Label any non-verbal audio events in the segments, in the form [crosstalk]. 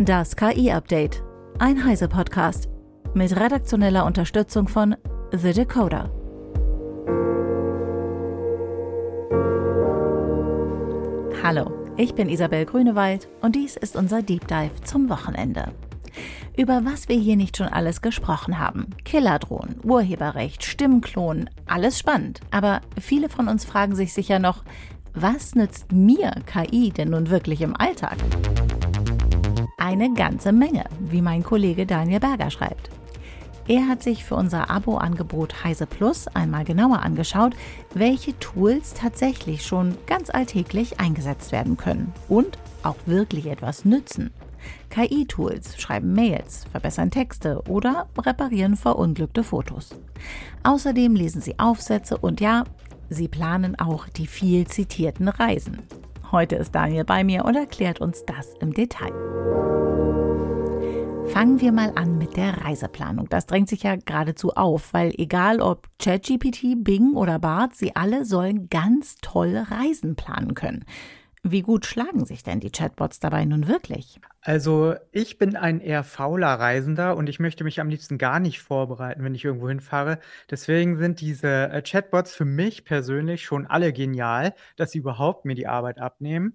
Das KI-Update. Ein Heise-Podcast. Mit redaktioneller Unterstützung von The Decoder. Hallo, ich bin Isabel Grünewald und dies ist unser Deep Dive zum Wochenende. Über was wir hier nicht schon alles gesprochen haben. Killerdrohnen, Urheberrecht, Stimmklonen, alles spannend. Aber viele von uns fragen sich sicher noch, was nützt mir KI denn nun wirklich im Alltag? Eine ganze Menge, wie mein Kollege Daniel Berger schreibt. Er hat sich für unser Abo-Angebot Heise Plus einmal genauer angeschaut, welche Tools tatsächlich schon ganz alltäglich eingesetzt werden können und auch wirklich etwas nützen. KI-Tools schreiben Mails, verbessern Texte oder reparieren verunglückte Fotos. Außerdem lesen sie Aufsätze und ja, sie planen auch die viel zitierten Reisen. Heute ist Daniel bei mir und erklärt uns das im Detail. Fangen wir mal an mit der Reiseplanung. Das drängt sich ja geradezu auf, weil egal ob ChatGPT, Bing oder Bart, sie alle sollen ganz tolle Reisen planen können. Wie gut schlagen sich denn die Chatbots dabei nun wirklich? Also ich bin ein eher fauler Reisender und ich möchte mich am liebsten gar nicht vorbereiten, wenn ich irgendwo hinfahre. Deswegen sind diese äh, Chatbots für mich persönlich schon alle genial, dass sie überhaupt mir die Arbeit abnehmen.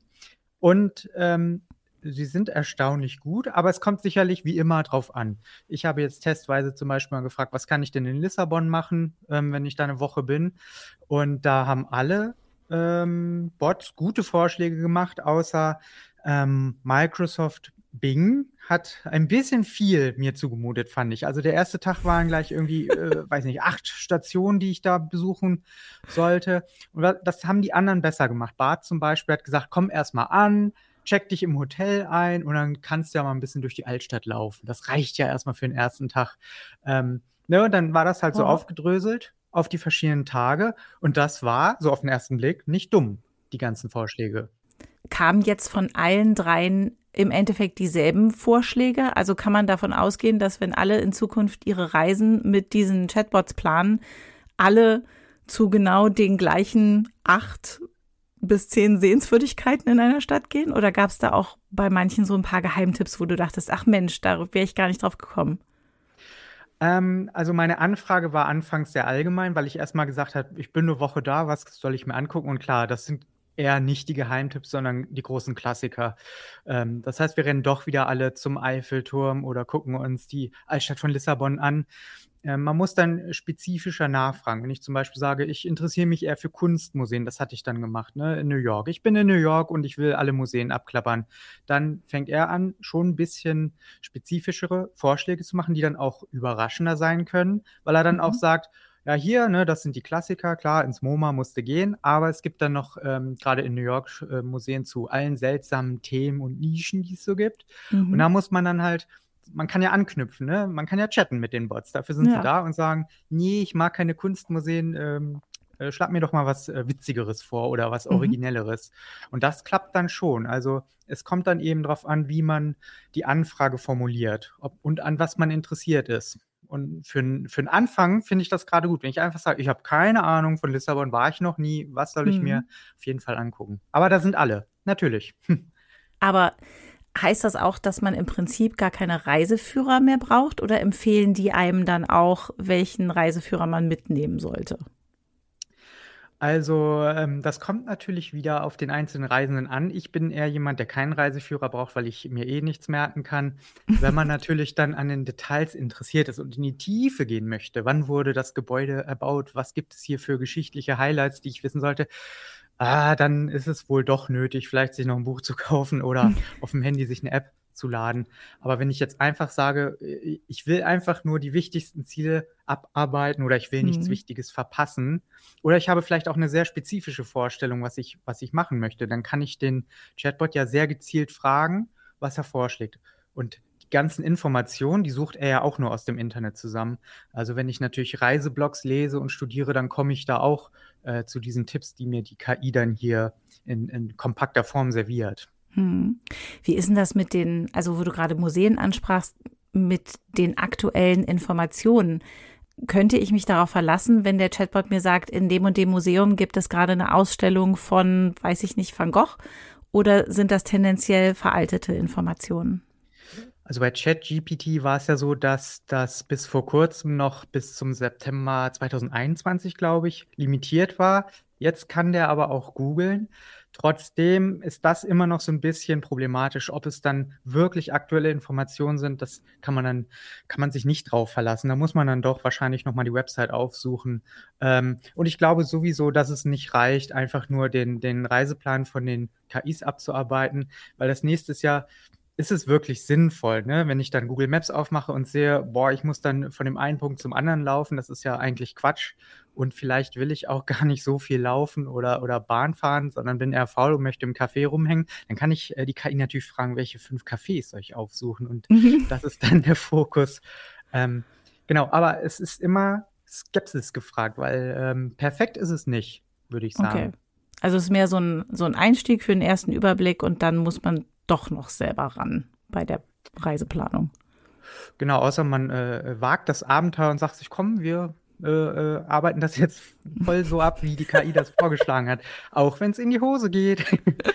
Und ähm, sie sind erstaunlich gut, aber es kommt sicherlich wie immer drauf an. Ich habe jetzt testweise zum Beispiel mal gefragt, was kann ich denn in Lissabon machen, ähm, wenn ich da eine Woche bin? Und da haben alle ähm, Bots gute Vorschläge gemacht, außer ähm, Microsoft Bing hat ein bisschen viel mir zugemutet, fand ich. Also der erste Tag waren gleich irgendwie, äh, [laughs] weiß nicht, acht Stationen, die ich da besuchen sollte. Und das haben die anderen besser gemacht. Bart zum Beispiel hat gesagt, komm erst mal an, check dich im Hotel ein und dann kannst du ja mal ein bisschen durch die Altstadt laufen. Das reicht ja erstmal für den ersten Tag. Ähm, ne, und dann war das halt so oh. aufgedröselt auf die verschiedenen Tage. Und das war, so auf den ersten Blick, nicht dumm, die ganzen Vorschläge. Kamen jetzt von allen dreien im Endeffekt dieselben Vorschläge? Also kann man davon ausgehen, dass wenn alle in Zukunft ihre Reisen mit diesen Chatbots planen, alle zu genau den gleichen acht bis zehn Sehenswürdigkeiten in einer Stadt gehen? Oder gab es da auch bei manchen so ein paar Geheimtipps, wo du dachtest, ach Mensch, da wäre ich gar nicht drauf gekommen? Ähm, also meine Anfrage war anfangs sehr allgemein, weil ich erstmal gesagt habe, ich bin eine Woche da, was soll ich mir angucken? Und klar, das sind eher nicht die Geheimtipps, sondern die großen Klassiker. Ähm, das heißt, wir rennen doch wieder alle zum Eiffelturm oder gucken uns die Altstadt von Lissabon an. Ähm, man muss dann spezifischer nachfragen. Wenn ich zum Beispiel sage, ich interessiere mich eher für Kunstmuseen, das hatte ich dann gemacht, ne, in New York. Ich bin in New York und ich will alle Museen abklappern. Dann fängt er an, schon ein bisschen spezifischere Vorschläge zu machen, die dann auch überraschender sein können, weil er dann mhm. auch sagt, ja, hier, ne, das sind die Klassiker, klar, ins MoMA musste gehen, aber es gibt dann noch ähm, gerade in New York äh, Museen zu allen seltsamen Themen und Nischen, die es so gibt. Mhm. Und da muss man dann halt, man kann ja anknüpfen, ne? Man kann ja chatten mit den Bots. Dafür sind ja. sie da und sagen, nee, ich mag keine Kunstmuseen, ähm, äh, schlag mir doch mal was äh, Witzigeres vor oder was mhm. Originelleres. Mhm. Und das klappt dann schon. Also es kommt dann eben darauf an, wie man die Anfrage formuliert ob, und an was man interessiert ist. Und für, für den Anfang finde ich das gerade gut. Wenn ich einfach sage, ich habe keine Ahnung, von Lissabon war ich noch nie, was soll ich mhm. mir auf jeden Fall angucken? Aber da sind alle, natürlich. [laughs] Aber heißt das auch, dass man im Prinzip gar keine Reiseführer mehr braucht oder empfehlen die einem dann auch, welchen Reiseführer man mitnehmen sollte? Also, ähm, das kommt natürlich wieder auf den einzelnen Reisenden an. Ich bin eher jemand, der keinen Reiseführer braucht, weil ich mir eh nichts merken kann. Wenn man [laughs] natürlich dann an den Details interessiert ist und in die Tiefe gehen möchte, wann wurde das Gebäude erbaut, was gibt es hier für geschichtliche Highlights, die ich wissen sollte, ah, dann ist es wohl doch nötig, vielleicht sich noch ein Buch zu kaufen oder auf dem Handy sich eine App zu laden. Aber wenn ich jetzt einfach sage, äh, ich will einfach nur die wichtigsten Ziele abarbeiten oder ich will nichts mhm. Wichtiges verpassen oder ich habe vielleicht auch eine sehr spezifische Vorstellung, was ich, was ich machen möchte, dann kann ich den Chatbot ja sehr gezielt fragen, was er vorschlägt. Und ganzen Informationen, die sucht er ja auch nur aus dem Internet zusammen. Also wenn ich natürlich Reiseblogs lese und studiere, dann komme ich da auch äh, zu diesen Tipps, die mir die KI dann hier in, in kompakter Form serviert. Hm. Wie ist denn das mit den, also wo du gerade Museen ansprachst, mit den aktuellen Informationen? Könnte ich mich darauf verlassen, wenn der Chatbot mir sagt, in dem und dem Museum gibt es gerade eine Ausstellung von, weiß ich nicht, Van Gogh? Oder sind das tendenziell veraltete Informationen? Also bei ChatGPT war es ja so, dass das bis vor kurzem noch bis zum September 2021, glaube ich, limitiert war. Jetzt kann der aber auch googeln. Trotzdem ist das immer noch so ein bisschen problematisch. Ob es dann wirklich aktuelle Informationen sind, das kann man dann, kann man sich nicht drauf verlassen. Da muss man dann doch wahrscheinlich nochmal die Website aufsuchen. Ähm, und ich glaube sowieso, dass es nicht reicht, einfach nur den, den Reiseplan von den KIs abzuarbeiten, weil das nächstes Jahr ist es wirklich sinnvoll, ne? wenn ich dann Google Maps aufmache und sehe, boah, ich muss dann von dem einen Punkt zum anderen laufen, das ist ja eigentlich Quatsch. Und vielleicht will ich auch [laughs] gar nicht so viel laufen oder, oder Bahn fahren, sondern bin eher faul und möchte im Café rumhängen. Dann kann ich äh, die KI natürlich fragen, welche fünf Cafés soll ich aufsuchen? Und mhm. [laughs] das ist dann der Fokus. Ähm, genau, aber es ist immer Skepsis gefragt, weil ähm, perfekt ist es nicht, würde ich sagen. Okay. Also es ist mehr so ein, so ein Einstieg für den ersten Überblick und dann muss man doch noch selber ran bei der Reiseplanung. Genau, außer man äh, wagt das Abenteuer und sagt sich, komm, wir äh, äh, arbeiten das jetzt voll so ab, wie die KI das vorgeschlagen hat. Auch wenn es in die Hose geht.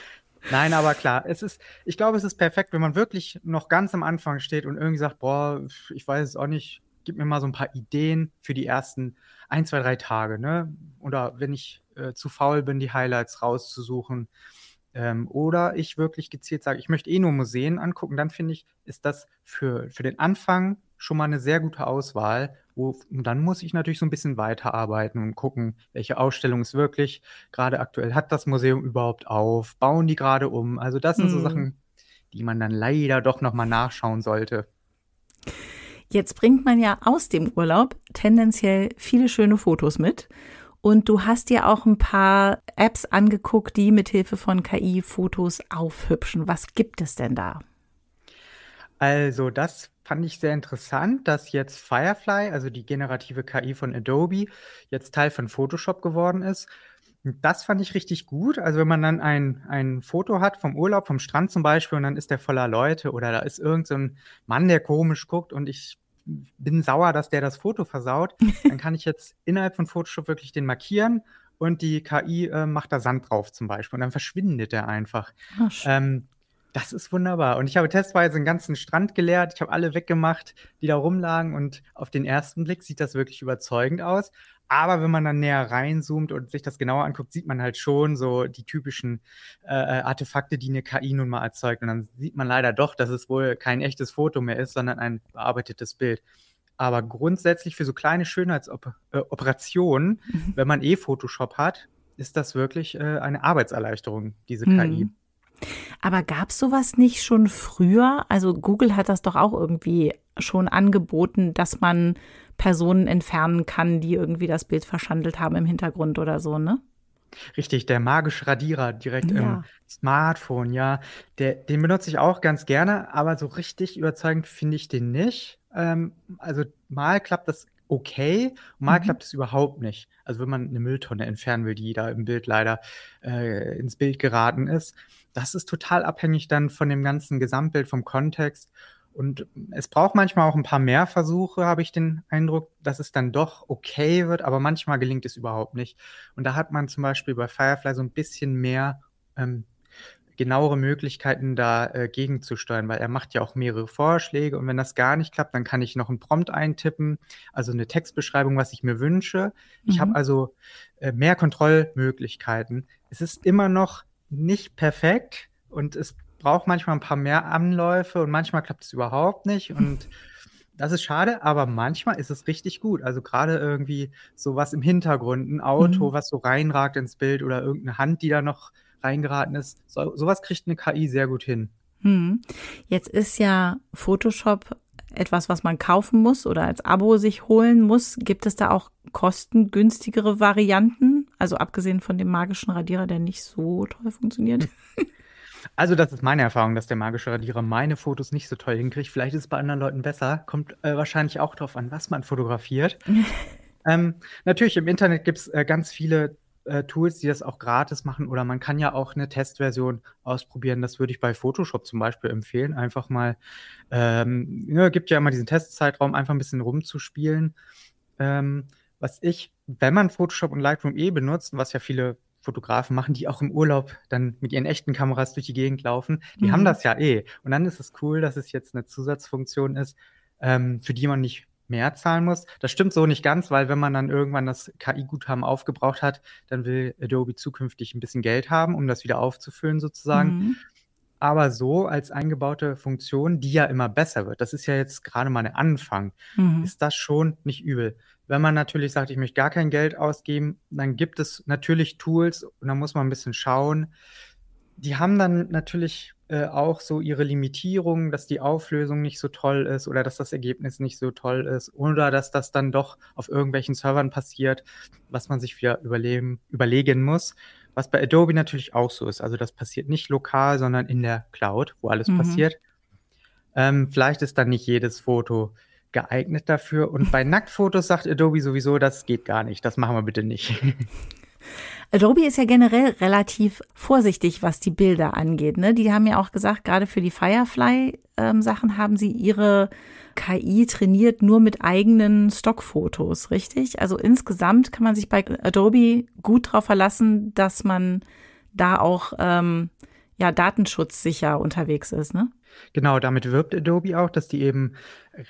[laughs] Nein, aber klar, es ist, ich glaube, es ist perfekt, wenn man wirklich noch ganz am Anfang steht und irgendwie sagt, boah, ich weiß es auch nicht, gib mir mal so ein paar Ideen für die ersten ein, zwei, drei Tage, ne? Oder wenn ich äh, zu faul bin, die Highlights rauszusuchen. Ähm, oder ich wirklich gezielt sage, ich möchte eh nur Museen angucken, dann finde ich, ist das für, für den Anfang schon mal eine sehr gute Auswahl. Wo, und dann muss ich natürlich so ein bisschen weiterarbeiten und gucken, welche Ausstellung ist wirklich gerade aktuell. Hat das Museum überhaupt auf? Bauen die gerade um? Also das sind hm. so Sachen, die man dann leider doch nochmal nachschauen sollte. Jetzt bringt man ja aus dem Urlaub tendenziell viele schöne Fotos mit. Und du hast dir auch ein paar Apps angeguckt, die mithilfe von KI Fotos aufhübschen. Was gibt es denn da? Also, das fand ich sehr interessant, dass jetzt Firefly, also die generative KI von Adobe, jetzt Teil von Photoshop geworden ist. Das fand ich richtig gut. Also wenn man dann ein, ein Foto hat vom Urlaub, vom Strand zum Beispiel, und dann ist der voller Leute oder da ist irgendein so Mann, der komisch guckt und ich bin sauer, dass der das Foto versaut, dann kann ich jetzt innerhalb von Photoshop wirklich den markieren und die KI äh, macht da Sand drauf zum Beispiel und dann verschwindet der einfach. Ähm, das ist wunderbar. Und ich habe testweise einen ganzen Strand geleert. Ich habe alle weggemacht, die da rumlagen. Und auf den ersten Blick sieht das wirklich überzeugend aus. Aber wenn man dann näher reinzoomt und sich das genauer anguckt, sieht man halt schon so die typischen äh, äh Artefakte, die eine KI nun mal erzeugt. Und dann sieht man leider doch, dass es wohl kein echtes Foto mehr ist, sondern ein bearbeitetes Bild. Aber grundsätzlich für so kleine Schönheitsoperationen, äh, mhm. wenn man eh Photoshop hat, ist das wirklich äh, eine Arbeitserleichterung, diese mhm. KI. Aber gab es sowas nicht schon früher? Also Google hat das doch auch irgendwie schon angeboten, dass man Personen entfernen kann, die irgendwie das Bild verschandelt haben im Hintergrund oder so, ne? Richtig, der magische Radierer direkt ja. im Smartphone, ja. Der, den benutze ich auch ganz gerne, aber so richtig überzeugend finde ich den nicht. Ähm, also mal klappt das okay, mal mhm. klappt es überhaupt nicht. Also wenn man eine Mülltonne entfernen will, die da im Bild leider äh, ins Bild geraten ist, das ist total abhängig dann von dem ganzen Gesamtbild, vom Kontext. Und es braucht manchmal auch ein paar mehr Versuche, habe ich den Eindruck, dass es dann doch okay wird, aber manchmal gelingt es überhaupt nicht. Und da hat man zum Beispiel bei Firefly so ein bisschen mehr ähm, genauere Möglichkeiten, da äh, gegenzusteuern, weil er macht ja auch mehrere Vorschläge und wenn das gar nicht klappt, dann kann ich noch einen Prompt eintippen, also eine Textbeschreibung, was ich mir wünsche. Ich mhm. habe also äh, mehr Kontrollmöglichkeiten. Es ist immer noch nicht perfekt und es braucht manchmal ein paar mehr Anläufe und manchmal klappt es überhaupt nicht und [laughs] das ist schade, aber manchmal ist es richtig gut. Also gerade irgendwie sowas im Hintergrund, ein Auto, mhm. was so reinragt ins Bild oder irgendeine Hand, die da noch reingeraten ist. So, sowas kriegt eine KI sehr gut hin. Hm. Jetzt ist ja Photoshop etwas, was man kaufen muss oder als Abo sich holen muss. Gibt es da auch kostengünstigere Varianten? Also abgesehen von dem magischen Radierer, der nicht so toll funktioniert. [laughs] Also, das ist meine Erfahrung, dass der magische Radierer meine Fotos nicht so toll hinkriegt. Vielleicht ist es bei anderen Leuten besser. Kommt äh, wahrscheinlich auch darauf an, was man fotografiert. [laughs] ähm, natürlich, im Internet gibt es äh, ganz viele äh, Tools, die das auch gratis machen. Oder man kann ja auch eine Testversion ausprobieren. Das würde ich bei Photoshop zum Beispiel empfehlen. Einfach mal, ähm, ne, gibt ja immer diesen Testzeitraum, einfach ein bisschen rumzuspielen. Ähm, was ich, wenn man Photoshop und Lightroom eh benutzt, was ja viele Fotografen machen, die auch im Urlaub dann mit ihren echten Kameras durch die Gegend laufen. Die Mhm. haben das ja eh. Und dann ist es cool, dass es jetzt eine Zusatzfunktion ist, ähm, für die man nicht mehr zahlen muss. Das stimmt so nicht ganz, weil wenn man dann irgendwann das KI-Guthaben aufgebraucht hat, dann will Adobe zukünftig ein bisschen Geld haben, um das wieder aufzufüllen sozusagen. Mhm. Aber so als eingebaute Funktion, die ja immer besser wird, das ist ja jetzt gerade mal ein Anfang, Mhm. ist das schon nicht übel. Wenn man natürlich sagt, ich möchte gar kein Geld ausgeben, dann gibt es natürlich Tools und da muss man ein bisschen schauen. Die haben dann natürlich äh, auch so ihre Limitierungen, dass die Auflösung nicht so toll ist oder dass das Ergebnis nicht so toll ist oder dass das dann doch auf irgendwelchen Servern passiert, was man sich wieder überlegen, überlegen muss. Was bei Adobe natürlich auch so ist. Also das passiert nicht lokal, sondern in der Cloud, wo alles Mhm. passiert. Ähm, vielleicht ist dann nicht jedes Foto geeignet dafür. Und bei [laughs] Nacktfotos sagt Adobe sowieso, das geht gar nicht. Das machen wir bitte nicht. [laughs] Adobe ist ja generell relativ vorsichtig, was die Bilder angeht. Ne? Die haben ja auch gesagt, gerade für die Firefly-Sachen haben sie ihre KI trainiert nur mit eigenen Stockfotos, richtig? Also insgesamt kann man sich bei Adobe gut darauf verlassen, dass man da auch ähm, ja, datenschutzsicher unterwegs ist, ne? Genau, damit wirbt Adobe auch, dass die eben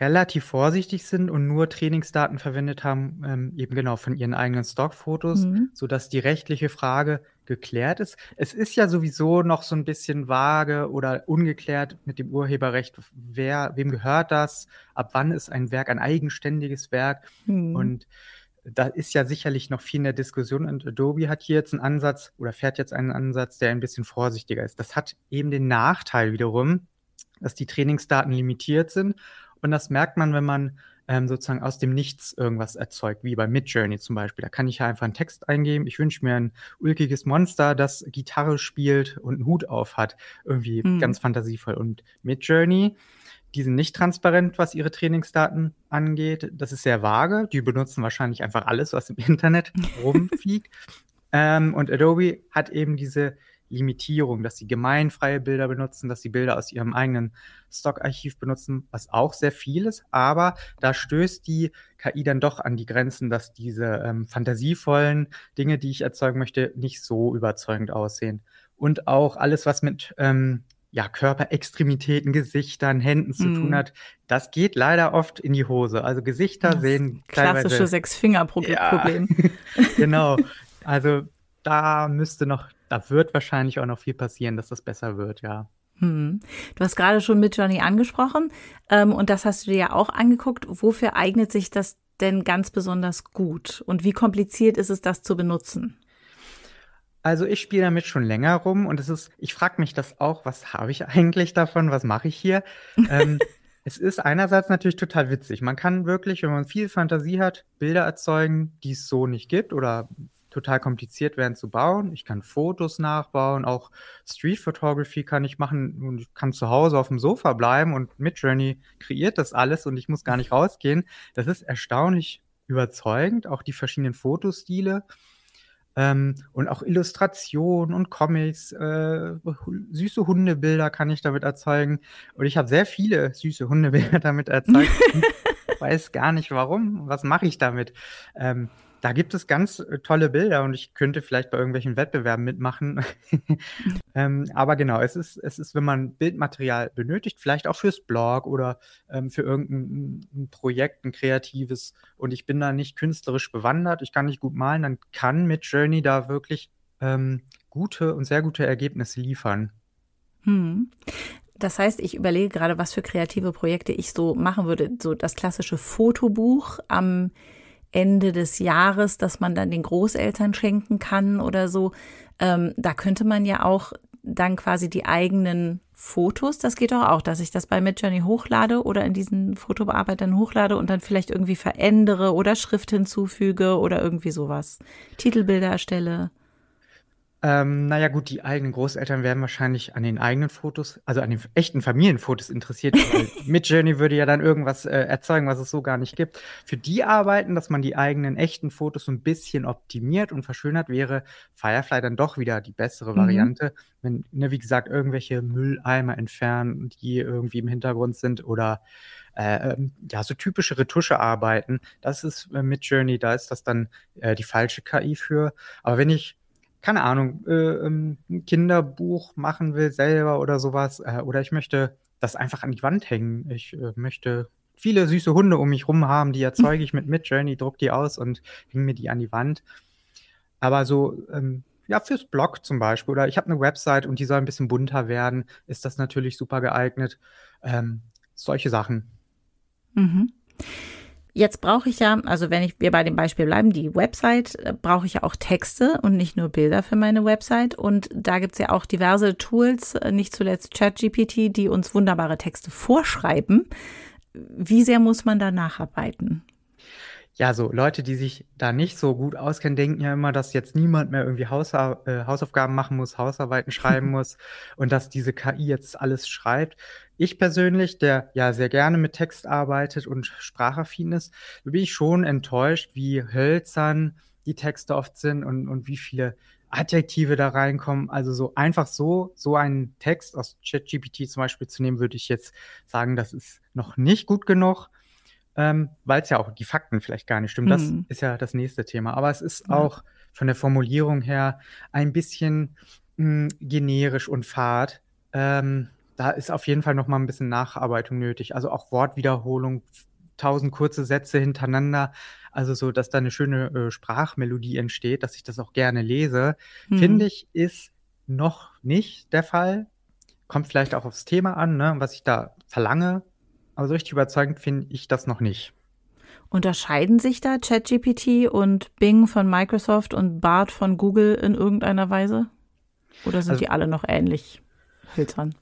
relativ vorsichtig sind und nur Trainingsdaten verwendet haben, ähm, eben genau von ihren eigenen Stockfotos, Mhm. sodass die rechtliche Frage geklärt ist. Es ist ja sowieso noch so ein bisschen vage oder ungeklärt mit dem Urheberrecht. Wer, wem gehört das? Ab wann ist ein Werk ein eigenständiges Werk? Mhm. Und da ist ja sicherlich noch viel in der Diskussion und Adobe hat hier jetzt einen Ansatz oder fährt jetzt einen Ansatz, der ein bisschen vorsichtiger ist. Das hat eben den Nachteil wiederum, dass die Trainingsdaten limitiert sind und das merkt man, wenn man ähm, sozusagen aus dem Nichts irgendwas erzeugt, wie bei Midjourney zum Beispiel. Da kann ich ja einfach einen Text eingeben. Ich wünsche mir ein ulkiges Monster, das Gitarre spielt und einen Hut auf hat. Irgendwie Mhm. ganz fantasievoll. Und Midjourney, die sind nicht transparent, was ihre Trainingsdaten angeht. Das ist sehr vage. Die benutzen wahrscheinlich einfach alles, was im [laughs] Internet rumfliegt. ähm, und Adobe hat eben diese Limitierung, dass sie gemeinfreie Bilder benutzen, dass sie Bilder aus ihrem eigenen Stockarchiv benutzen, was auch sehr viel ist. Aber da stößt die KI dann doch an die Grenzen, dass diese ähm, fantasievollen Dinge, die ich erzeugen möchte, nicht so überzeugend aussehen. Und auch alles, was mit ähm, ja, Körperextremitäten, Gesichtern, Händen zu Mhm. tun hat, das geht leider oft in die Hose. Also Gesichter Das sehen klassische Sechs-Finger-Problem. [laughs] genau. Also da müsste noch, da wird wahrscheinlich auch noch viel passieren, dass das besser wird, ja. Hm. Du hast gerade schon mit Johnny angesprochen ähm, und das hast du dir ja auch angeguckt. Wofür eignet sich das denn ganz besonders gut und wie kompliziert ist es, das zu benutzen? Also ich spiele damit schon länger rum und es ist, ich frage mich das auch, was habe ich eigentlich davon, was mache ich hier? [laughs] ähm, es ist einerseits natürlich total witzig. Man kann wirklich, wenn man viel Fantasie hat, Bilder erzeugen, die es so nicht gibt oder total kompliziert werden zu bauen. Ich kann Fotos nachbauen, auch Street Photography kann ich machen und ich kann zu Hause auf dem Sofa bleiben und Midjourney kreiert das alles und ich muss gar nicht rausgehen. Das ist erstaunlich überzeugend, auch die verschiedenen Fotostile. Ähm, und auch Illustrationen und Comics, äh, süße Hundebilder kann ich damit erzeugen. Und ich habe sehr viele süße Hundebilder [laughs] damit erzeugt. weiß gar nicht warum. Was mache ich damit? Ähm, da gibt es ganz äh, tolle Bilder und ich könnte vielleicht bei irgendwelchen Wettbewerben mitmachen. [laughs] ähm, aber genau, es ist, es ist, wenn man Bildmaterial benötigt, vielleicht auch fürs Blog oder ähm, für irgendein ein Projekt, ein kreatives und ich bin da nicht künstlerisch bewandert, ich kann nicht gut malen, dann kann Midjourney da wirklich ähm, gute und sehr gute Ergebnisse liefern. Hm. Das heißt, ich überlege gerade, was für kreative Projekte ich so machen würde. So das klassische Fotobuch am Ende des Jahres, das man dann den Großeltern schenken kann oder so. Ähm, da könnte man ja auch dann quasi die eigenen Fotos, das geht doch auch, dass ich das bei Midjourney hochlade oder in diesen Fotobearbeitern hochlade und dann vielleicht irgendwie verändere oder Schrift hinzufüge oder irgendwie sowas. Titelbilder erstelle. Ähm, naja, gut, die eigenen Großeltern werden wahrscheinlich an den eigenen Fotos, also an den echten Familienfotos interessiert. weil [laughs] Midjourney würde ja dann irgendwas äh, erzeugen, was es so gar nicht gibt. Für die Arbeiten, dass man die eigenen echten Fotos so ein bisschen optimiert und verschönert, wäre Firefly dann doch wieder die bessere Mhm. Variante. Wenn, ne, wie gesagt, irgendwelche Mülleimer entfernen, die irgendwie im Hintergrund sind oder äh, ähm, ja, so typische Retuschearbeiten. Das ist äh, Midjourney, da ist das dann äh, die falsche KI für. Aber wenn ich keine Ahnung, äh, ähm, ein Kinderbuch machen will selber oder sowas. Äh, oder ich möchte das einfach an die Wand hängen. Ich äh, möchte viele süße Hunde um mich rum haben, die erzeuge ich mit Midjourney, druck die aus und hänge mir die an die Wand. Aber so, ähm, ja, fürs Blog zum Beispiel, oder ich habe eine Website und die soll ein bisschen bunter werden, ist das natürlich super geeignet. Ähm, solche Sachen. Mhm. Jetzt brauche ich ja, also wenn ich, wir bei dem Beispiel bleiben, die Website, äh, brauche ich ja auch Texte und nicht nur Bilder für meine Website. Und da gibt es ja auch diverse Tools, äh, nicht zuletzt ChatGPT, die uns wunderbare Texte vorschreiben. Wie sehr muss man da nacharbeiten? Ja, so Leute, die sich da nicht so gut auskennen, denken ja immer, dass jetzt niemand mehr irgendwie Hausa äh, Hausaufgaben machen muss, Hausarbeiten schreiben [laughs] muss und dass diese KI jetzt alles schreibt. Ich persönlich, der ja sehr gerne mit Text arbeitet und sprachaffin ist, bin ich schon enttäuscht, wie hölzern die Texte oft sind und, und wie viele Adjektive da reinkommen. Also so einfach so, so einen Text aus ChatGPT zum Beispiel zu nehmen, würde ich jetzt sagen, das ist noch nicht gut genug ähm, weil es ja auch die Fakten vielleicht gar nicht stimmen. Das mhm. ist ja das nächste Thema. Aber es ist ja. auch von der Formulierung her ein bisschen mh, hm, generisch und fad. Ähm, da ist auf jeden Fall noch mal ein bisschen Nacharbeitung nötig. Also auch Wortwiederholung, tausend kurze Sätze hintereinander. Also so, dass da eine schöne äh, Sprachmelodie entsteht, dass ich das auch gerne lese, mhm. finde ich, ist noch nicht der Fall. Kommt vielleicht auch aufs Thema an, ne, was ich da verlange. Aber so richtig überzeugend finde ich das noch nicht. Unterscheiden sich da ChatGPT und Bing von Microsoft und Bart von Google in irgendeiner Weise? Oder sind also, die alle noch ähnlich hölzern?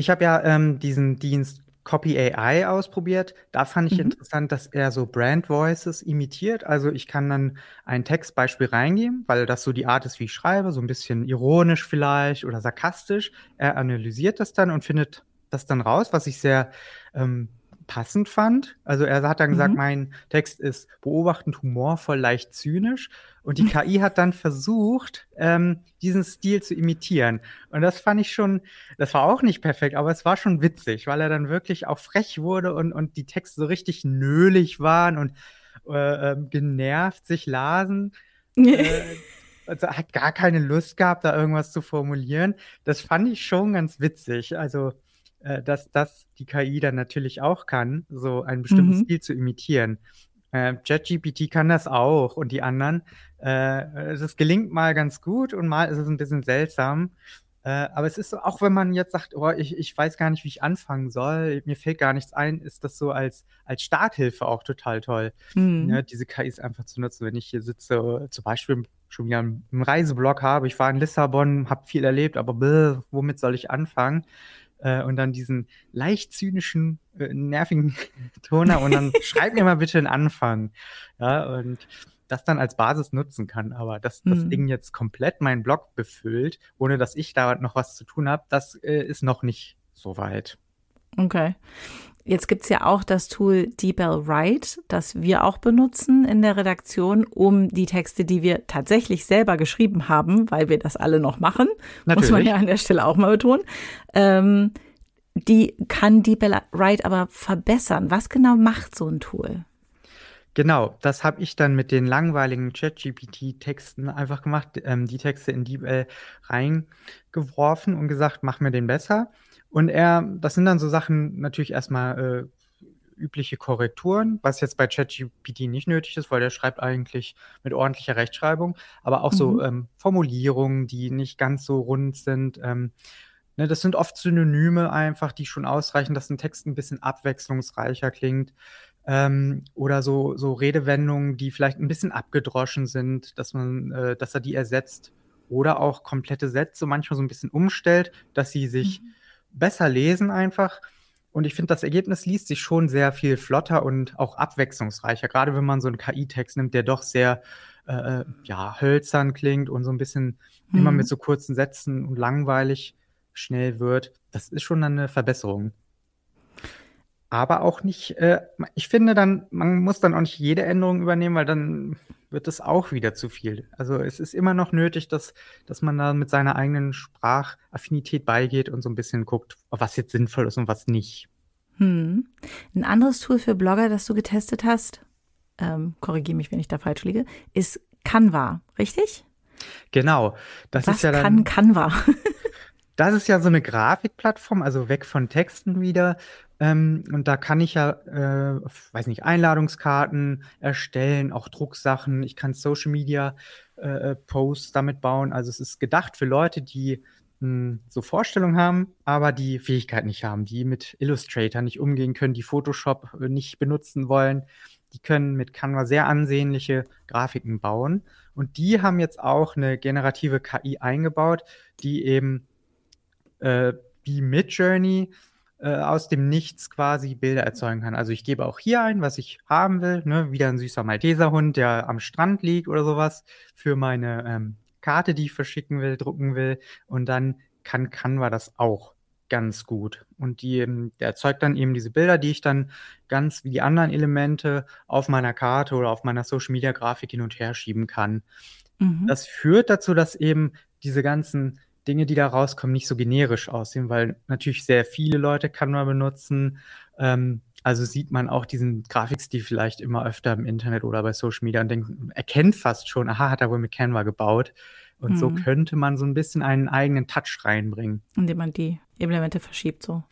Ich habe ja ähm, diesen Dienst Copy AI ausprobiert. Da fand ich mhm. interessant, dass er so Brand Voices imitiert. Also ich kann dann ein Textbeispiel reingeben, weil das so die Art ist, wie ich schreibe, so ein bisschen ironisch vielleicht oder sarkastisch. Er analysiert das dann und findet das dann raus, was ich sehr ähm, passend fand. Also er hat dann gesagt, mhm. mein Text ist beobachtend, humorvoll, leicht zynisch. Und die [laughs] KI hat dann versucht, ähm, diesen Stil zu imitieren. Und das fand ich schon, das war auch nicht perfekt, aber es war schon witzig, weil er dann wirklich auch frech wurde und, und die Texte so richtig nölig waren und äh, äh, genervt sich lasen. [laughs] äh, also hat gar keine Lust gehabt, da irgendwas zu formulieren. Das fand ich schon ganz witzig. Also äh, dass das die KI dann natürlich auch kann, so einen bestimmten mhm. Stil zu imitieren. Äh, ChatGPT kann das auch und die anderen. Äh, das gelingt mal ganz gut und mal ist es ein bisschen seltsam. Äh, aber es ist so, auch wenn man jetzt sagt, oh, ich, ich weiß gar nicht, wie ich anfangen soll, mir fällt gar nichts ein, ist das so als, als Starthilfe auch total toll, mhm. ne, diese KIs einfach zu nutzen, wenn ich hier sitze, zum Beispiel schon wieder einen Reiseblog habe, ich war in Lissabon, habe viel erlebt, aber bäh, womit soll ich anfangen? Äh, und dann diesen leicht zynischen, äh, nervigen [laughs] Toner und dann schreib mir mal bitte einen Anfang. Ja, und das dann als Basis nutzen kann. Aber dass das mhm. Ding jetzt komplett meinen Blog befüllt, ohne dass ich da noch was zu tun habe, das äh, ist noch nicht so weit. Okay. Jetzt gibt es ja auch das Tool DeepL Write, das wir auch benutzen in der Redaktion, um die Texte, die wir tatsächlich selber geschrieben haben, weil wir das alle noch machen, Natürlich. muss man ja an der Stelle auch mal betonen, ähm, die kann DeepL Write aber verbessern. Was genau macht so ein Tool? Genau, das habe ich dann mit den langweiligen ChatGPT-Texten einfach gemacht, ähm, die Texte in DeepL reingeworfen und gesagt, mach mir den besser. Und er, das sind dann so Sachen natürlich erstmal äh, übliche Korrekturen, was jetzt bei ChatGPT nicht nötig ist, weil der schreibt eigentlich mit ordentlicher Rechtschreibung, aber auch mhm. so ähm, Formulierungen, die nicht ganz so rund sind. Ähm, ne, das sind oft Synonyme einfach, die schon ausreichen, dass ein Text ein bisschen abwechslungsreicher klingt. Ähm, oder so, so Redewendungen, die vielleicht ein bisschen abgedroschen sind, dass man, äh, dass er die ersetzt. Oder auch komplette Sätze manchmal so ein bisschen umstellt, dass sie sich mhm besser lesen einfach. Und ich finde, das Ergebnis liest sich schon sehr viel flotter und auch abwechslungsreicher. Gerade wenn man so einen KI-Text nimmt, der doch sehr äh, äh, ja, hölzern klingt und so ein bisschen mhm. immer mit so kurzen Sätzen und langweilig schnell wird. Das ist schon eine Verbesserung aber auch nicht, äh, ich finde dann, man muss dann auch nicht jede Änderung übernehmen, weil dann wird es auch wieder zu viel. Also es ist immer noch nötig, dass, dass man da mit seiner eigenen Sprachaffinität beigeht und so ein bisschen guckt, was jetzt sinnvoll ist und was nicht. Hm. Ein anderes Tool für Blogger, das du getestet hast, ähm, korrigiere mich, wenn ich da falsch liege, ist Canva, richtig? Genau. Das Was ist ja kann dann, Canva? [laughs] das ist ja so eine Grafikplattform, also weg von Texten wieder. Ähm, und da kann ich ja, äh, weiß nicht, Einladungskarten erstellen, auch Drucksachen. Ich kann Social Media äh, Posts damit bauen. Also es ist gedacht für Leute, die mh, so Vorstellungen haben, aber die Fähigkeit nicht haben, die mit Illustrator nicht umgehen können, die Photoshop äh, nicht benutzen wollen. Die können mit Canva sehr ansehnliche Grafiken bauen. Und die haben jetzt auch eine generative KI eingebaut, die eben äh, wie Midjourney äh, aus dem Nichts quasi Bilder erzeugen kann. Also ich gebe auch hier ein, was ich haben will, ne? wieder ein süßer Malteserhund, der am Strand liegt oder sowas, für meine ähm, Karte, die ich verschicken will, drucken will. Und dann kann Canva das auch ganz gut. Und die, ähm, der erzeugt dann eben diese Bilder, die ich dann ganz wie die anderen Elemente auf meiner Karte oder auf meiner Social Media Grafik hin und her schieben kann. Mhm. Das führt dazu, dass eben diese ganzen Dinge, die da rauskommen, nicht so generisch aussehen, weil natürlich sehr viele Leute Canva benutzen. Ähm, also sieht man auch diesen Grafikstil vielleicht immer öfter im Internet oder bei Social Media und denkt, erkennt fast schon, aha, hat er wohl mit Canva gebaut. Und so Mhm. könnte man so ein bisschen einen eigenen Touch reinbringen. Indem man die Elemente verschiebt so.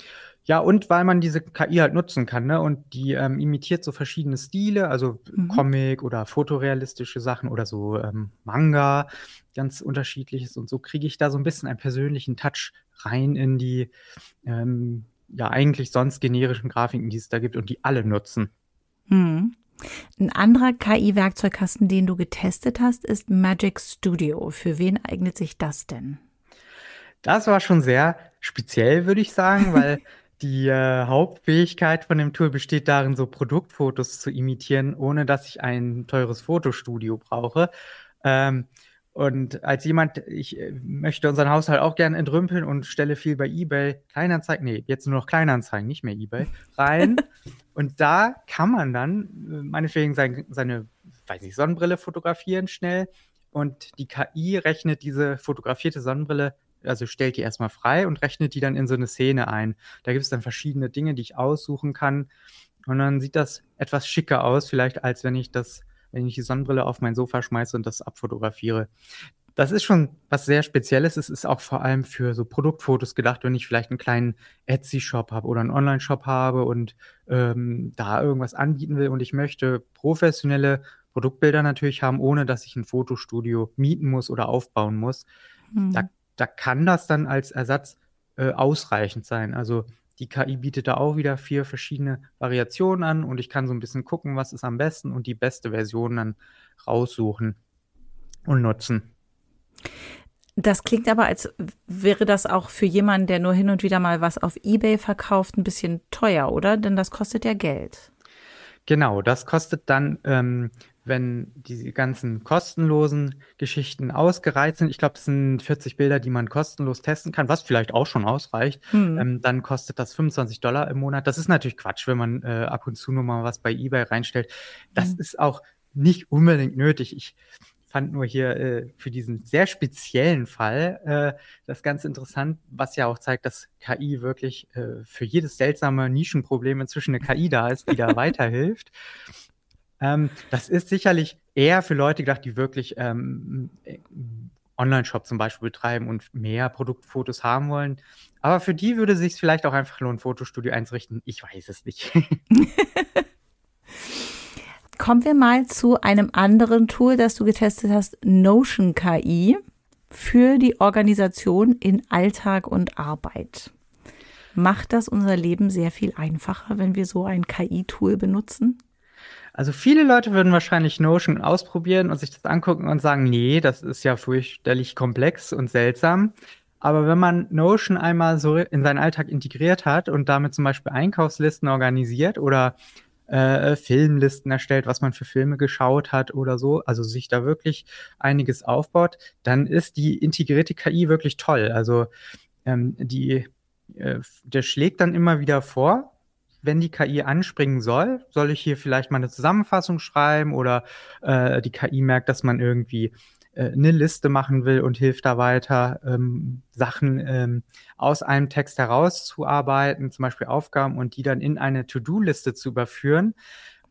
Ja, und weil man diese KI halt nutzen kann, ne? Und die ähm, imitiert so verschiedene Stile, also Mhm. Comic oder fotorealistische Sachen oder so ähm, Manga, ganz unterschiedliches. Und so kriege ich da so ein bisschen einen persönlichen Touch rein in die ähm, ja eigentlich sonst generischen Grafiken, die es da gibt und die alle nutzen. Mhm. Ein anderer KI-Werkzeugkasten, den du getestet hast, ist Magic Studio. Für wen eignet sich das denn? Das war schon sehr speziell, würde ich sagen, [laughs] weil die äh, Hauptfähigkeit von dem Tool besteht darin, so Produktfotos zu imitieren, ohne dass ich ein teures Fotostudio brauche. Ähm, und als jemand, ich äh, möchte unseren Haushalt auch gerne entrümpeln und stelle viel bei eBay Kleinanzeigen, nee, jetzt nur noch Kleinanzeigen, nicht mehr eBay, rein. [laughs] und da kann man dann äh, meinetwegen sein, seine, weiß ich, Sonnenbrille fotografieren schnell. Und die KI rechnet diese fotografierte Sonnenbrille also stellt die erstmal frei und rechnet die dann in so eine Szene ein. Da gibt es dann verschiedene Dinge, die ich aussuchen kann. Und dann sieht das etwas schicker aus, vielleicht als wenn ich das, wenn ich die Sonnenbrille auf mein Sofa schmeiße und das abfotografiere. Das ist schon was sehr Spezielles. Es ist auch vor allem für so Produktfotos gedacht, wenn ich vielleicht einen kleinen Etsy-Shop habe oder einen Online-Shop habe und ähm, da irgendwas anbieten will und ich möchte professionelle Produktbilder natürlich haben, ohne dass ich ein Fotostudio mieten muss oder aufbauen muss. Mhm. Da da kann das dann als Ersatz äh, ausreichend sein. Also die KI bietet da auch wieder vier verschiedene Variationen an und ich kann so ein bisschen gucken, was ist am besten und die beste Version dann raussuchen und nutzen. Das klingt aber, als wäre das auch für jemanden, der nur hin und wieder mal was auf eBay verkauft, ein bisschen teuer, oder? Denn das kostet ja Geld. Genau, das kostet dann, ähm, wenn diese ganzen kostenlosen Geschichten ausgereizt sind, ich glaube, das sind 40 Bilder, die man kostenlos testen kann, was vielleicht auch schon ausreicht, Hm. ähm, dann kostet das 25 Dollar im Monat. Das ist natürlich Quatsch, wenn man äh, ab und zu nur mal was bei eBay reinstellt. Das Mhm. ist auch nicht unbedingt nötig. Ich fand nur hier äh, für diesen sehr speziellen Fall äh, das ganz interessant, was ja auch zeigt, dass KI wirklich äh, für jedes seltsame Nischenproblem inzwischen eine KI da ist, die da [laughs] weiterhilft. Ähm, das ist sicherlich eher für Leute gedacht, die wirklich ähm, äh, Online-Shop zum Beispiel betreiben und mehr Produktfotos haben wollen. Aber für die würde sich vielleicht auch einfach nur ein Fotostudio einzurichten. Ich weiß es nicht. [laughs] Kommen wir mal zu einem anderen Tool, das du getestet hast, Notion KI für die Organisation in Alltag und Arbeit. Macht das unser Leben sehr viel einfacher, wenn wir so ein KI-Tool benutzen? Also viele Leute würden wahrscheinlich Notion ausprobieren und sich das angucken und sagen, nee, das ist ja fürchterlich komplex und seltsam. Aber wenn man Notion einmal so in seinen Alltag integriert hat und damit zum Beispiel Einkaufslisten organisiert oder äh, Filmlisten erstellt, was man für Filme geschaut hat oder so, also sich da wirklich einiges aufbaut, dann ist die integrierte KI wirklich toll. Also ähm, die, äh, der schlägt dann immer wieder vor, wenn die KI anspringen soll, soll ich hier vielleicht mal eine Zusammenfassung schreiben oder äh, die KI merkt, dass man irgendwie äh, eine Liste machen will und hilft da weiter, ähm, Sachen ähm, aus einem Text herauszuarbeiten, zum Beispiel Aufgaben und die dann in eine To-Do-Liste zu überführen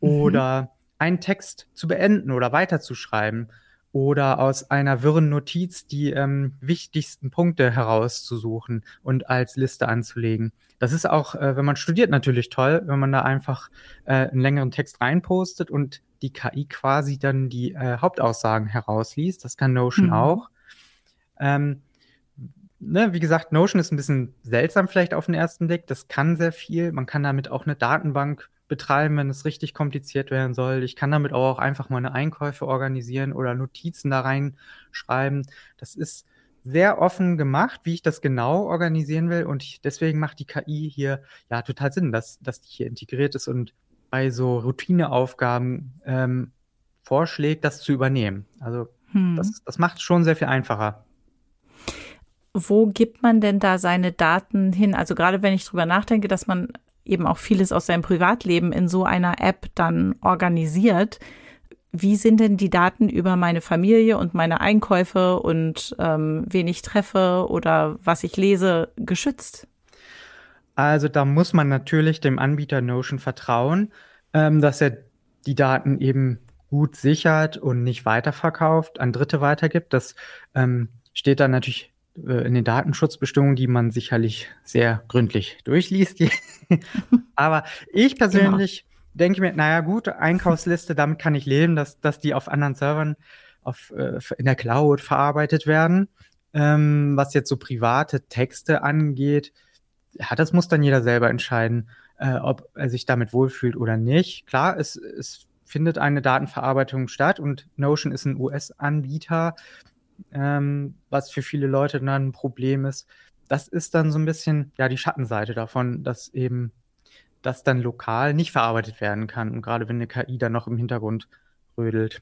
Mhm. oder einen Text zu beenden oder weiterzuschreiben oder aus einer wirren Notiz die ähm, wichtigsten Punkte herauszusuchen und als Liste anzulegen. Das ist auch, äh, wenn man studiert, natürlich toll, wenn man da einfach äh, einen längeren Text reinpostet und die KI quasi dann die äh, Hauptaussagen herausliest. Das kann Notion mhm. auch. Ähm, ne, wie gesagt, Notion ist ein bisschen seltsam vielleicht auf den ersten Blick. Das kann sehr viel. Man kann damit auch eine Datenbank betreiben, wenn es richtig kompliziert werden soll. Ich kann damit auch einfach meine Einkäufe organisieren oder Notizen da reinschreiben. Das ist sehr offen gemacht, wie ich das genau organisieren will. Und ich, deswegen macht die KI hier ja total Sinn, dass, dass die hier integriert ist und bei so Routineaufgaben ähm, vorschlägt, das zu übernehmen. Also hm. das, das macht es schon sehr viel einfacher. Wo gibt man denn da seine Daten hin? Also gerade wenn ich drüber nachdenke, dass man eben auch vieles aus seinem Privatleben in so einer App dann organisiert. Wie sind denn die Daten über meine Familie und meine Einkäufe und ähm, wen ich treffe oder was ich lese geschützt? Also da muss man natürlich dem Anbieter Notion vertrauen, ähm, dass er die Daten eben gut sichert und nicht weiterverkauft, an Dritte weitergibt. Das ähm, steht dann natürlich in den Datenschutzbestimmungen, die man sicherlich sehr gründlich durchliest. [laughs] Aber ich persönlich Immer. denke mir, naja gut, Einkaufsliste, damit kann ich leben, dass, dass die auf anderen Servern auf, äh, in der Cloud verarbeitet werden. Ähm, was jetzt so private Texte angeht, ja, das muss dann jeder selber entscheiden, äh, ob er sich damit wohlfühlt oder nicht. Klar, es, es findet eine Datenverarbeitung statt und Notion ist ein US-Anbieter ähm, was für viele Leute dann ein Problem ist. Das ist dann so ein bisschen ja die Schattenseite davon, dass eben das dann lokal nicht verarbeitet werden kann. Und gerade wenn eine KI dann noch im Hintergrund rödelt.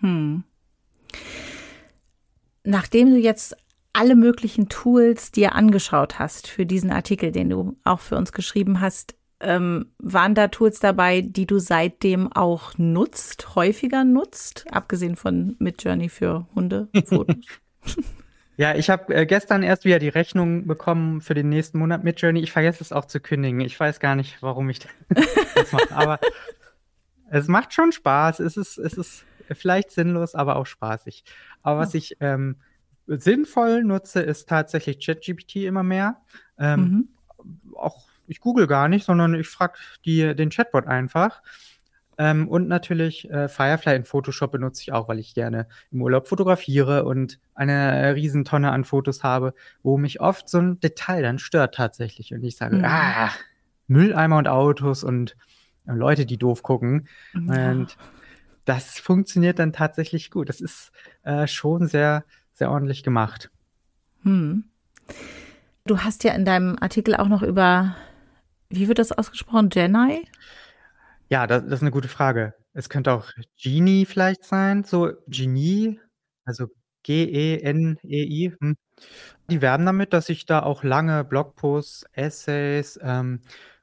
Hm. Nachdem du jetzt alle möglichen Tools dir angeschaut hast für diesen Artikel, den du auch für uns geschrieben hast, ähm, waren da Tools dabei, die du seitdem auch nutzt, häufiger nutzt, abgesehen von Midjourney für Hundefotos? [laughs] [laughs] Ja, ich habe äh, gestern erst wieder die Rechnung bekommen für den nächsten Monat mit Journey. Ich vergesse es auch zu kündigen. Ich weiß gar nicht, warum ich [laughs] das mache. Aber es macht schon Spaß. Es ist, es ist vielleicht sinnlos, aber auch spaßig. Aber was ich ähm, sinnvoll nutze, ist tatsächlich ChatGPT immer mehr. Ähm, mhm. Auch ich google gar nicht, sondern ich frage den Chatbot einfach. Ähm, und natürlich äh, Firefly in Photoshop benutze ich auch, weil ich gerne im Urlaub fotografiere und eine Riesentonne an Fotos habe, wo mich oft so ein Detail dann stört tatsächlich. Und ich sage, mhm. ah, Mülleimer und Autos und äh, Leute, die doof gucken. Ja. Und das funktioniert dann tatsächlich gut. Das ist äh, schon sehr, sehr ordentlich gemacht. Hm. Du hast ja in deinem Artikel auch noch über wie wird das ausgesprochen? Jenai? Ja, das, das ist eine gute Frage. Es könnte auch Genie vielleicht sein, so Genie, also G-E-N-E-I. Hm. Die werben damit, dass ich da auch lange Blogposts, Essays, ähm,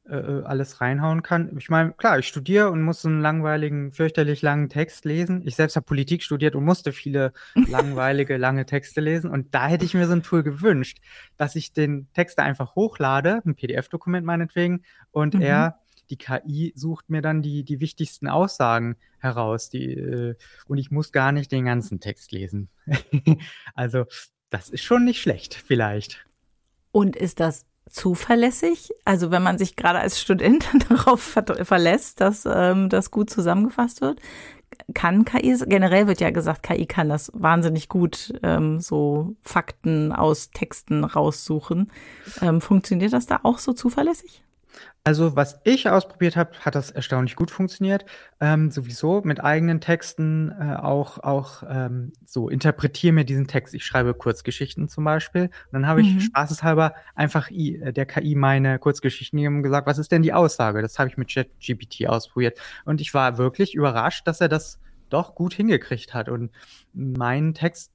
äh, äh, alles reinhauen kann. Ich meine, klar, ich studiere und muss so einen langweiligen, fürchterlich langen Text lesen. Ich selbst habe Politik studiert und musste viele [laughs] langweilige, lange Texte lesen. Und da hätte ich mir so ein Tool gewünscht, dass ich den Text einfach hochlade, ein PDF-Dokument meinetwegen, und mhm. er die KI sucht mir dann die, die wichtigsten Aussagen heraus. Die, äh, und ich muss gar nicht den ganzen Text lesen. [laughs] also, das ist schon nicht schlecht, vielleicht. Und ist das zuverlässig? Also wenn man sich gerade als Student [laughs] darauf verlässt, dass ähm, das gut zusammengefasst wird, kann KI, generell wird ja gesagt, KI kann das wahnsinnig gut, ähm, so Fakten aus Texten raussuchen. Ähm, funktioniert das da auch so zuverlässig? Also, was ich ausprobiert habe, hat das erstaunlich gut funktioniert. Ähm, sowieso mit eigenen Texten äh, auch, auch ähm, so, interpretiere mir diesen Text. Ich schreibe Kurzgeschichten zum Beispiel. Und dann habe ich mhm. spaßeshalber einfach I, äh, der KI meine Kurzgeschichten gegeben und gesagt, was ist denn die Aussage? Das habe ich mit ChatGPT ausprobiert. Und ich war wirklich überrascht, dass er das doch gut hingekriegt hat und meinen Text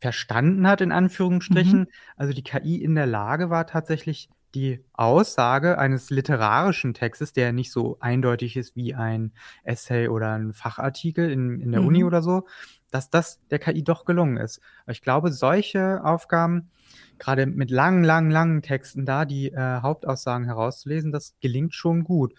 verstanden hat, in Anführungsstrichen. Mhm. Also die KI in der Lage war tatsächlich die Aussage eines literarischen Textes, der nicht so eindeutig ist wie ein Essay oder ein Fachartikel in, in der mhm. Uni oder so, dass das der KI doch gelungen ist. Ich glaube, solche Aufgaben, gerade mit langen, langen, langen Texten da, die äh, Hauptaussagen herauszulesen, das gelingt schon gut.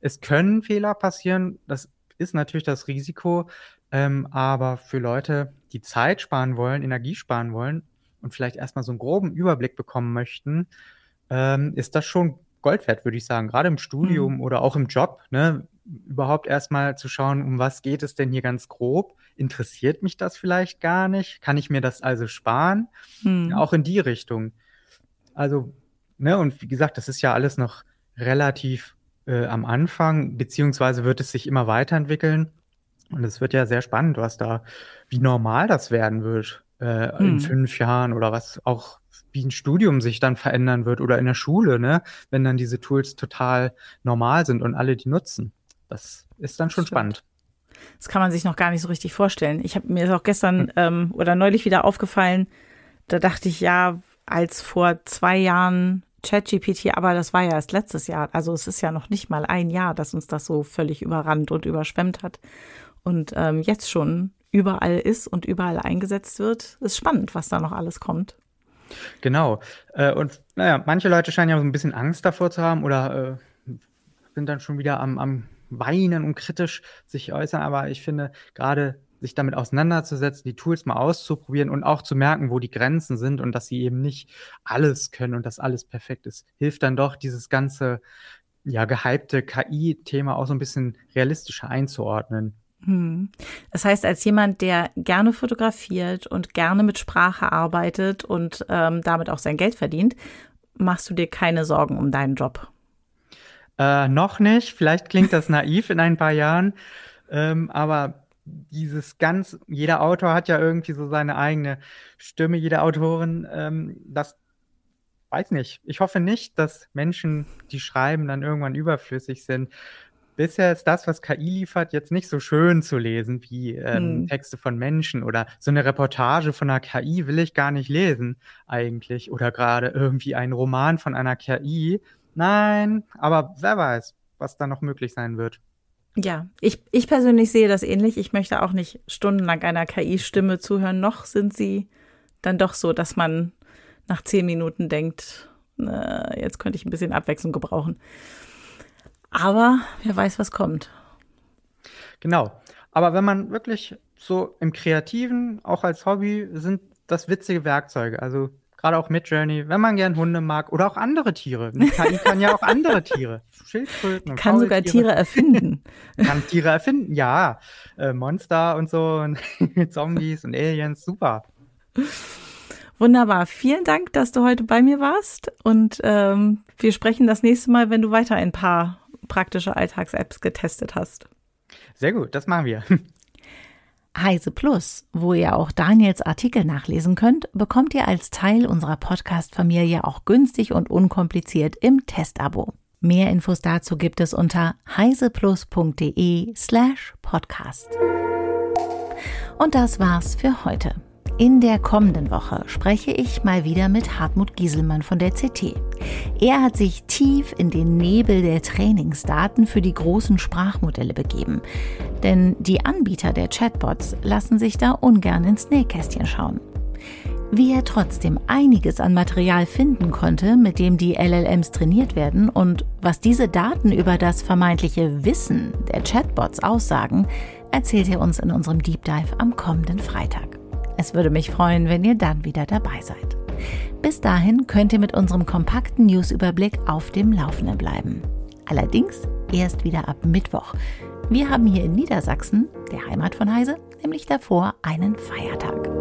Es können Fehler passieren, das ist natürlich das Risiko, ähm, aber für Leute, die Zeit sparen wollen, Energie sparen wollen und vielleicht erstmal so einen groben Überblick bekommen möchten, ähm, ist das schon Gold wert, würde ich sagen. Gerade im Studium mhm. oder auch im Job, ne? überhaupt erstmal zu schauen, um was geht es denn hier ganz grob? Interessiert mich das vielleicht gar nicht? Kann ich mir das also sparen? Mhm. Auch in die Richtung. Also, ne, und wie gesagt, das ist ja alles noch relativ äh, am Anfang, beziehungsweise wird es sich immer weiterentwickeln. Und es wird ja sehr spannend, was da, wie normal das werden wird äh, hm. in fünf Jahren oder was auch wie ein Studium sich dann verändern wird oder in der Schule, ne, wenn dann diese Tools total normal sind und alle die nutzen. Das ist dann schon Stimmt. spannend. Das kann man sich noch gar nicht so richtig vorstellen. Ich habe mir ist auch gestern hm. ähm, oder neulich wieder aufgefallen, da dachte ich, ja, als vor zwei Jahren ChatGPT, aber das war ja erst letztes Jahr. Also es ist ja noch nicht mal ein Jahr, dass uns das so völlig überrannt und überschwemmt hat. Und ähm, jetzt schon überall ist und überall eingesetzt wird. Ist spannend, was da noch alles kommt. Genau. Äh, und naja, manche Leute scheinen ja so ein bisschen Angst davor zu haben oder äh, sind dann schon wieder am, am Weinen und kritisch sich äußern. Aber ich finde, gerade sich damit auseinanderzusetzen, die Tools mal auszuprobieren und auch zu merken, wo die Grenzen sind und dass sie eben nicht alles können und dass alles perfekt ist, hilft dann doch, dieses ganze ja, gehypte KI-Thema auch so ein bisschen realistischer einzuordnen. Hm. Das heißt, als jemand, der gerne fotografiert und gerne mit Sprache arbeitet und ähm, damit auch sein Geld verdient, machst du dir keine Sorgen um deinen Job? Äh, noch nicht. Vielleicht klingt das naiv in ein paar Jahren. Ähm, aber dieses ganz, jeder Autor hat ja irgendwie so seine eigene Stimme, jede Autorin. Ähm, das weiß nicht. Ich hoffe nicht, dass Menschen, die schreiben, dann irgendwann überflüssig sind bisher ist das, was KI liefert, jetzt nicht so schön zu lesen wie ähm, hm. Texte von Menschen oder so eine Reportage von einer KI will ich gar nicht lesen eigentlich oder gerade irgendwie ein Roman von einer KI. Nein, aber wer weiß, was da noch möglich sein wird. Ja, ich, ich persönlich sehe das ähnlich. Ich möchte auch nicht stundenlang einer KI-Stimme zuhören. Noch sind sie dann doch so, dass man nach zehn Minuten denkt, äh, jetzt könnte ich ein bisschen Abwechslung gebrauchen. Aber wer weiß, was kommt. Genau. Aber wenn man wirklich so im Kreativen, auch als Hobby, sind das witzige Werkzeuge. Also gerade auch Midjourney, wenn man gern Hunde mag oder auch andere Tiere. Die KI kann ja auch andere Tiere. [laughs] Schildkröten und Kann sogar Tiere erfinden. Kann Tiere erfinden, ja. Äh, Monster und so und [laughs] Zombies und Aliens, super. Wunderbar. Vielen Dank, dass du heute bei mir warst. Und ähm, wir sprechen das nächste Mal, wenn du weiter ein paar praktische Alltags-Apps getestet hast. Sehr gut, das machen wir. Heise Plus, wo ihr auch Daniels Artikel nachlesen könnt, bekommt ihr als Teil unserer Podcast-Familie auch günstig und unkompliziert im Testabo. Mehr Infos dazu gibt es unter heiseplus.de slash podcast. Und das war's für heute. In der kommenden Woche spreche ich mal wieder mit Hartmut Gieselmann von der CT. Er hat sich tief in den Nebel der Trainingsdaten für die großen Sprachmodelle begeben. Denn die Anbieter der Chatbots lassen sich da ungern ins Nähkästchen schauen. Wie er trotzdem einiges an Material finden konnte, mit dem die LLMs trainiert werden und was diese Daten über das vermeintliche Wissen der Chatbots aussagen, erzählt er uns in unserem Deep Dive am kommenden Freitag. Es würde mich freuen, wenn ihr dann wieder dabei seid. Bis dahin könnt ihr mit unserem kompakten Newsüberblick auf dem Laufenden bleiben. Allerdings erst wieder ab Mittwoch. Wir haben hier in Niedersachsen, der Heimat von Heise, nämlich davor einen Feiertag.